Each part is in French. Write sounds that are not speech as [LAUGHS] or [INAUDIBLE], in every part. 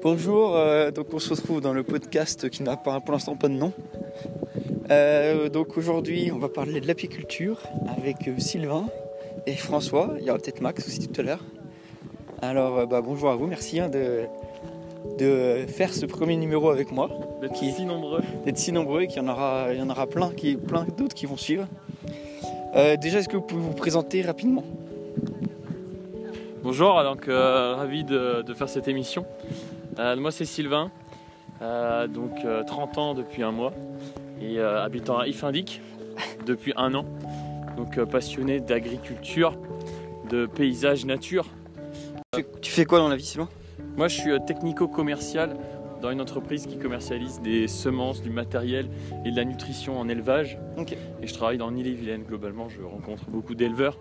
Bonjour, euh, donc on se retrouve dans le podcast qui n'a pas pour l'instant pas de nom. Euh, donc aujourd'hui on va parler de l'apiculture avec euh, Sylvain et François, il y aura peut-être Max aussi tout à l'heure. Alors bah, bonjour à vous, merci hein, de, de faire ce premier numéro avec moi. D'être si nombreux. D'être si nombreux et qu'il y en aura, il y en aura plein, qui, plein d'autres qui vont suivre. Euh, déjà est-ce que vous pouvez vous présenter rapidement? Bonjour, donc ravi de, de faire cette émission. Euh, moi c'est Sylvain, euh, donc euh, 30 ans depuis un mois et euh, habitant à Ifindic [LAUGHS] depuis un an. Donc euh, passionné d'agriculture, de paysage, nature. tu, fais- tu fais quoi dans la vie Sylvain? Moi je suis euh, technico-commercial dans une entreprise qui commercialise des semences, du matériel et de la nutrition en élevage. Et je travaille dans Ille-et-Vilaine globalement, je rencontre beaucoup d'éleveurs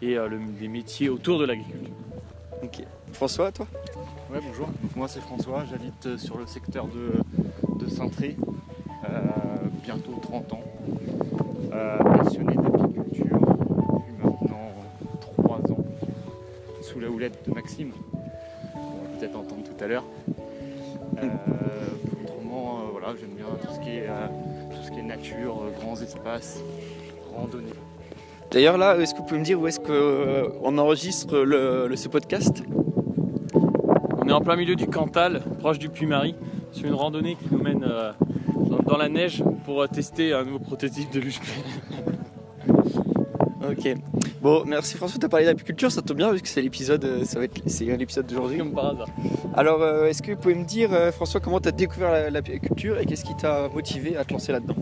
et euh, le- des métiers autour de l'agriculture. Ok. François, toi? Ouais, bonjour. Moi, c'est François. J'habite euh, sur le secteur de, Saint-Tré. Euh, bientôt 30 ans. Euh, passionné d'apiculture depuis maintenant 3 ans. Sous la houlette de Maxime. On va peut-être entendre tout à l'heure. Euh, autrement, voilà, j'aime bien tout ce qui est, nature, grands espaces, randonnée. D'ailleurs là, est-ce que vous pouvez me dire où est-ce qu'on enregistre le- ce podcast? On est en plein milieu du Cantal, proche du Puy-Marie, sur une randonnée qui nous mène euh, dans, dans la neige pour euh, tester un nouveau prototype de luge [LAUGHS] Ok. Bon, merci François, t'as parlé d'apiculture, ça tombe bien vu que c'est l'épisode, euh, ça va être, c'est l'épisode d'aujourd'hui. comme par hasard. Alors, euh, est-ce que vous pouvez me dire, euh, François, comment t'as découvert la- l'apiculture et qu'est-ce qui t'a motivé à te lancer là-dedans?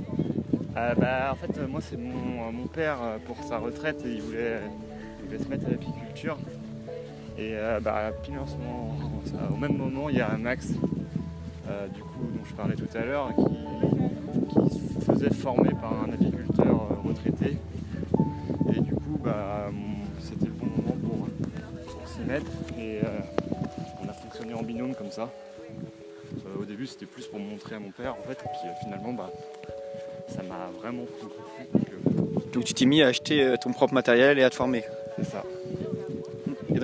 Euh, bah, en fait, euh, moi, c'est mon, euh, mon père euh, pour sa retraite et il voulait, il voulait se mettre à l'apiculture. Et euh, bah, pile en ce moment, au même moment, il y a Max, euh, du coup, dont je parlais tout à l'heure, qui, qui se faisait former par un apiculteur euh, retraité. Et du coup, bah, c'était le bon moment pour, pour s'y mettre. Et euh, on a fonctionné en binôme comme ça. Au début, c'était plus pour montrer à mon père, en fait. Et puis finalement, bah, ça m'a vraiment plu. Donc, Donc tu t'es mis à acheter ton propre matériel et à te former. c'est ça.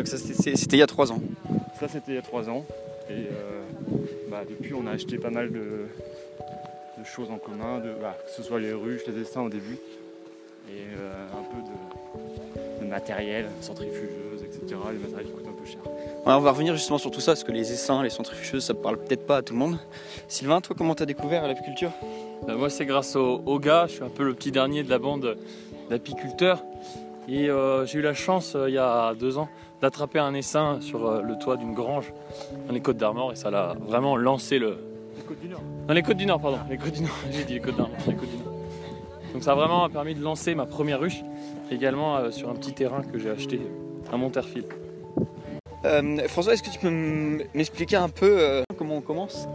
Donc ça c'était il y a trois ans. Ça, c'était il y a trois ans. Et euh, bah, depuis, on a acheté pas mal de, de choses en commun, de, bah, que ce soit les ruches, les essaims au début, et euh, un peu de, de matériel, centrifugeuse, etc. Les matériels qui coûtent un peu cher. Alors, on va revenir justement sur tout ça, parce que les essaims, les centrifugeuses, ça parle peut-être pas à tout le monde. Sylvain, toi, comment t'as découvert l'apiculture? Euh, moi, c'est grâce au, au gars, je suis un peu le petit dernier de la bande d'apiculteurs. Et euh, j'ai eu la chance, euh, il y a deux ans, d'attraper un essaim sur euh, le toit d'une grange dans les Côtes d'Armor et ça l'a vraiment lancé le, Les Côtes du Nord. Dans les Côtes du Nord, pardon. Les Côtes du Nord. [LAUGHS] J'ai dit les Côtes d'Armor, les Côtes du Nord. Donc ça a vraiment permis de lancer ma première ruche, également euh, sur un petit terrain que j'ai acheté à Monterfil. Euh, François, est-ce que tu peux m'expliquer un peu euh, comment on commence?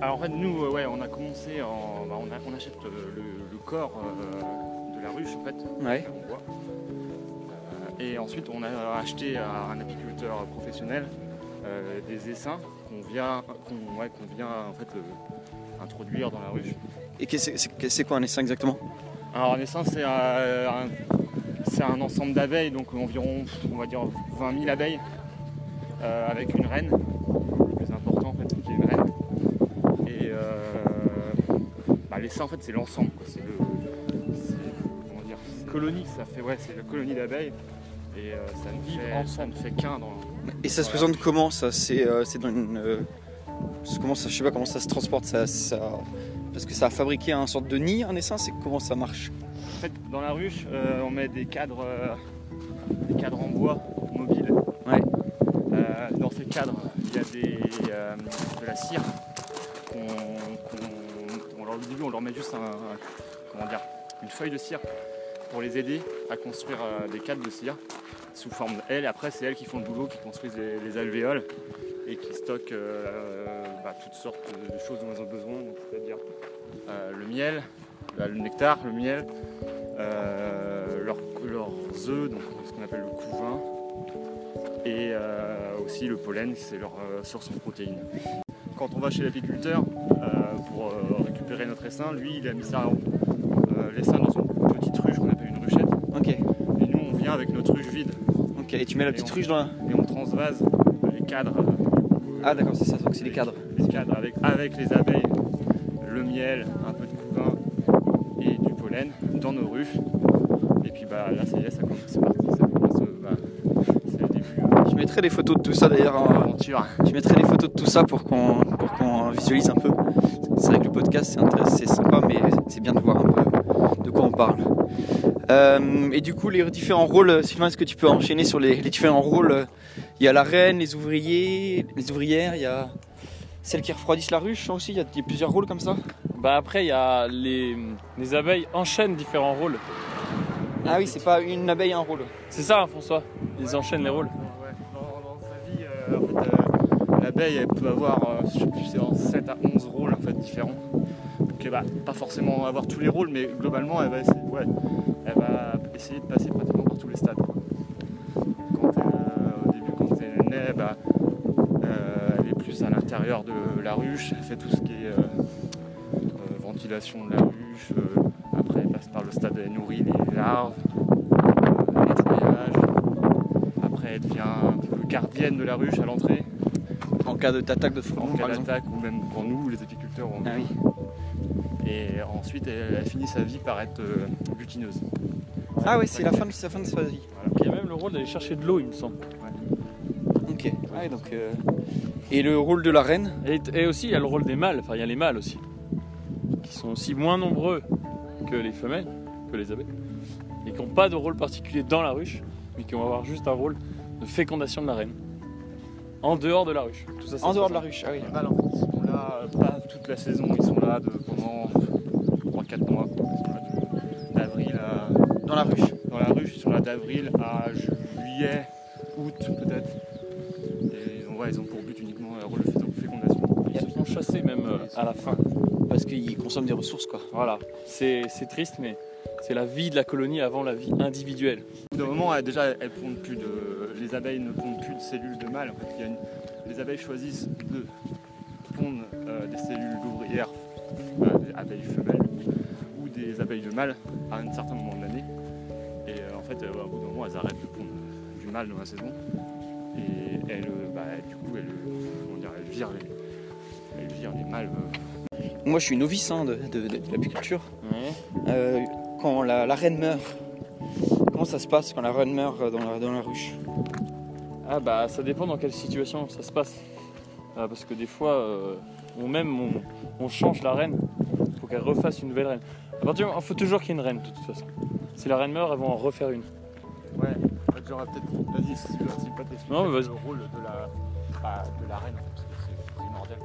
Alors en fait, nous, euh, ouais, on a commencé en. bah, on, a- on achète le, le corps euh, de la ruche, en fait. Ouais. en bois. Et ensuite, on a acheté à un apiculteur professionnel euh, des essaims qu'on vient, ouais, vient en fait euh, introduire dans la ruche. Et c'est- quoi un essaim exactement? Alors un essaim, c'est euh, un, c'est un ensemble d'abeilles, donc environ, on va dire 20 000 abeilles, euh, avec une reine, le plus important en fait, qui est une reine. Et euh, bah, l'essaim, en fait, c'est l'ensemble, c'est le, colonie, ça fait, ouais, c'est la colonie d'abeilles, et euh, ça ne fait, ça ne fait qu'un dans. Et ça se présente comment ça C'est euh, dans une. euh, comment ça, je sais pas comment ça se transporte. Ça, ça- parce que ça a fabriqué un sorte de nid, un essaim. C'est comment ça marche? En fait, dans la ruche, euh, on met des cadres, euh, des cadres en bois mobiles. Ouais. Euh, dans ces cadres, il y a des, euh, de la cire. qu'on- on leur, au début, on leur met juste un, un- comment dire, une feuille de cire pour les aider à construire euh, des cadres de cire sous forme L. Après, c'est elles qui font le boulot, qui construisent les, les alvéoles et qui stockent euh, bah, toutes sortes de choses dont elles ont besoin, c'est-à-dire euh, le miel, bah, le nectar, le miel, leurs, œufs, donc ce qu'on appelle le couvain, et aussi le pollen, c'est leur source en protéines. Quand on va chez l'apiculteur pour récupérer notre essaim, lui il a mis ça, l'essaim dans une petite ruche qu'on appelle une ruchette, Ok. et nous on vient avec notre ruche vide Ok. Et tu mets la Et petite ruche dans la. et on transvase les cadres Ah d'accord, c'est ça, donc c'est les cadres. Les cadres avec, avec les abeilles, le miel, un peu de couvain et du pollen dans nos ruches. Et puis bah là ça y est, ça commence, c'est parti, ça commence, euh, bah, c'est le début euh, Je mettrai des photos de tout ça d'ailleurs. en-. Je mettrai des photos de tout ça pour qu'on pour qu'on visualise un peu. C'est vrai que le podcast c'est intéressant, c'est sympa, mais c'est bien de voir un peu de quoi on parle. Euh, et du coup, les différents rôles, Sylvain, est-ce que tu peux enchaîner sur les, les différents rôles? Il y a la reine, les ouvriers, les ouvrières, il y a celles qui refroidissent la ruche aussi. Il y a, il y a plusieurs rôles comme ça. Bah après, il y a les, les abeilles enchaînent différents rôles. Ah oui, c'est pas une abeille un rôle. C'est ça, hein, François Ils enchaînent les rôles. Ouais, dans, dans sa vie, euh, en fait, euh, l'abeille elle peut avoir, euh, je sais plus, c'est en 7 à 11 rôles en fait, différents. Donc elle va pas forcément avoir tous les rôles, mais globalement elle va essayer, ouais, va essayer de passer pratiquement par tous les stades. quoi. Quand elle, au début, quand elle naît, bah, euh, elle est plus à l'intérieur de la ruche, elle fait tout ce qui est euh, euh, ventilation de la ruche. euh, après, elle passe par le stade, elle nourrit les larves, nettoyage. Après, elle devient un peu gardienne de la ruche à l'entrée, En cas d'attaque de en frelons, cas d'attaque, ou même pour nous, les apiculteurs. on- Ah oui. Et ensuite, elle, elle finit sa vie par être euh, butineuse. Ah oui, c'est la fin de, la fin de sa vie. Il y a même le rôle d'aller chercher de l'eau, il me semble. Ok. Ouais, donc, euh, Et le rôle de la reine? Et, et aussi, il y a le rôle des mâles, enfin, il y a les mâles aussi, qui sont aussi moins nombreux que les femelles, que les abeilles, et qui n'ont pas de rôle particulier dans la ruche, mais qui vont avoir juste un rôle de fécondation de la reine. En dehors de la ruche. Tout ça, En dehors de la ruche, ah oui. Pas toute la saison, ils sont là de, pendant 3-4 mois. quoi. Ils sont là de- d'avril à. Dans la ruche. Dans la ruche, ils sont là d'avril à juillet, août peut-être. Et ils ont, ouais, ils ont pour but uniquement un rôle de fé- fécondation. Ils se font chasser même euh, à la fin. Parce qu'ils consomment des ressources, quoi. Voilà, c'est c'est triste, mais c'est la vie de la colonie avant la vie individuelle. Au bout d'un moment, déjà, elles pondent plus de, les abeilles ne pondent plus de cellules de mâle. En fait, il y a une- les abeilles choisissent de pondre euh, des cellules d'ouvrières, euh, des abeilles femelles ou des abeilles de mâle à un certain moment de l'année. Et euh, en fait, euh, au bout d'un moment, elles arrêtent de pondre du mâle dans la saison. Et elles, euh, bah, du coup, elles, euh, dire, elles virent les, elles virent les mâles. euh, Moi, je suis novice hein, de, de- de l'apiculture. Euh, quand la, la reine meurt, comment ça se passe quand la reine meurt dans la, dans la ruche? Ah bah ça dépend dans quelle situation ça se passe. Parce que des fois, euh, on même on, on change la reine pour qu'elle refasse une nouvelle reine. À partir du moment- il faut toujours qu'il y ait une reine de toute façon. Si la reine meurt, elles vont en refaire une. Ouais, j'aurais peut-être. Vas-y, si tu veux, si pas t'expliquer Non, mais vas-y. le rôle de la, bah, de la reine, parce que c'est primordial.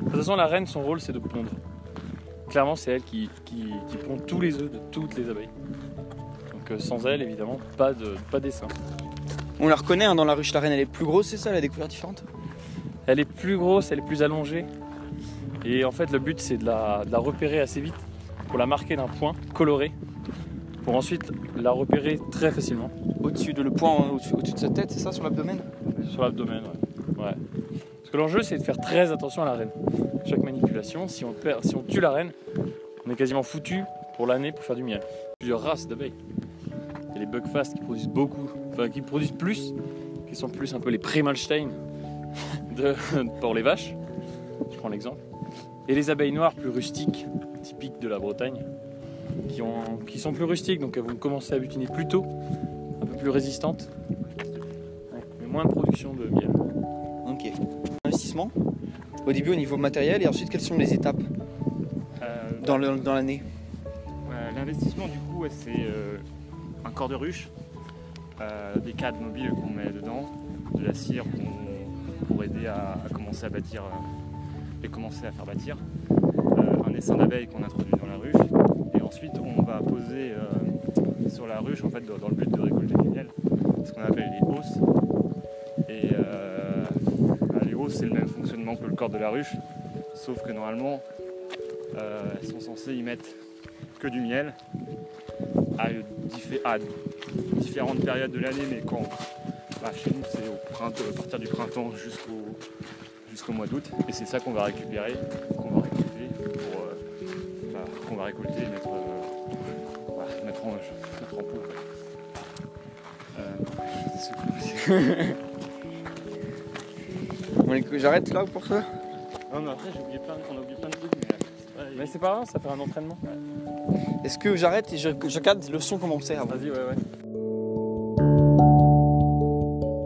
De toute façon, la reine, son rôle, c'est de pondre. Clairement, c'est elle qui, qui, qui pond tous les œufs de toutes les abeilles. Donc euh, sans elle, évidemment, pas de pas d'essaim. On la reconnaît hein, dans la ruche, la reine elle est plus grosse, c'est ça, elle a des couleurs différentes Elle est plus grosse, elle est plus allongée. Et en fait, le but, c'est de la, de la repérer assez vite pour la marquer d'un point coloré pour ensuite la repérer très facilement Au-dessus de le point, au-dessus, au-dessus de sa tête, c'est ça, sur l'abdomen? Sur l'abdomen. Ouais. Ouais. Parce que l'enjeu, c'est de faire très attention à la reine. Chaque manipulation, si on, perd, si on tue la reine, on est quasiment foutu pour l'année pour faire du miel. Plusieurs races d'abeilles. Il y a les bugfast qui produisent beaucoup, enfin qui produisent plus, qui sont plus un peu les Premalstein [LAUGHS] de, pour les vaches. Je prends l'exemple. Et les abeilles noires plus rustiques, typiques de la Bretagne, qui, ont, qui sont plus rustiques, donc elles vont commencer à butiner plus tôt, un peu plus résistantes, mais moins de production de miel. Ok. Investissement Au début au niveau matériel et ensuite quelles sont les étapes Euh, dans, l'année L'investissement, du coup, c'est euh, un corps de ruche, euh, des cadres mobiles qu'on met dedans, de la cire pour aider à, à commencer à bâtir et commencer à faire bâtir, euh, un essaim d'abeilles qu'on introduit dans la ruche, et ensuite on va poser euh, sur la ruche en fait dans, le but de récolter du miel, ce qu'on appelle les hausses. Et euh, bah, les hausses, c'est le même fonctionnement que le corps de la ruche, sauf que normalement, elles sont censées y mettre que du miel à, diffé- à différentes périodes de l'année, mais quand bah, chez nous c'est au printemps, partir du printemps jusqu'au jusqu'au mois d'août, et c'est ça qu'on va récupérer, qu'on va récolter, pour, euh, bah, qu'on va récolter et mettre, euh, bah, mettre, en, mettre en pot. Euh, Bon, écoute, J'arrête là pour ça Non, mais après, j'ai oublié plein, on a oublié plein de trucs, mais. euh, ouais, Mais c'est pas grave, ça fait un entraînement. Est-ce que j'arrête et je, je regarde le son commencer avant Vas-y, ouais, ouais.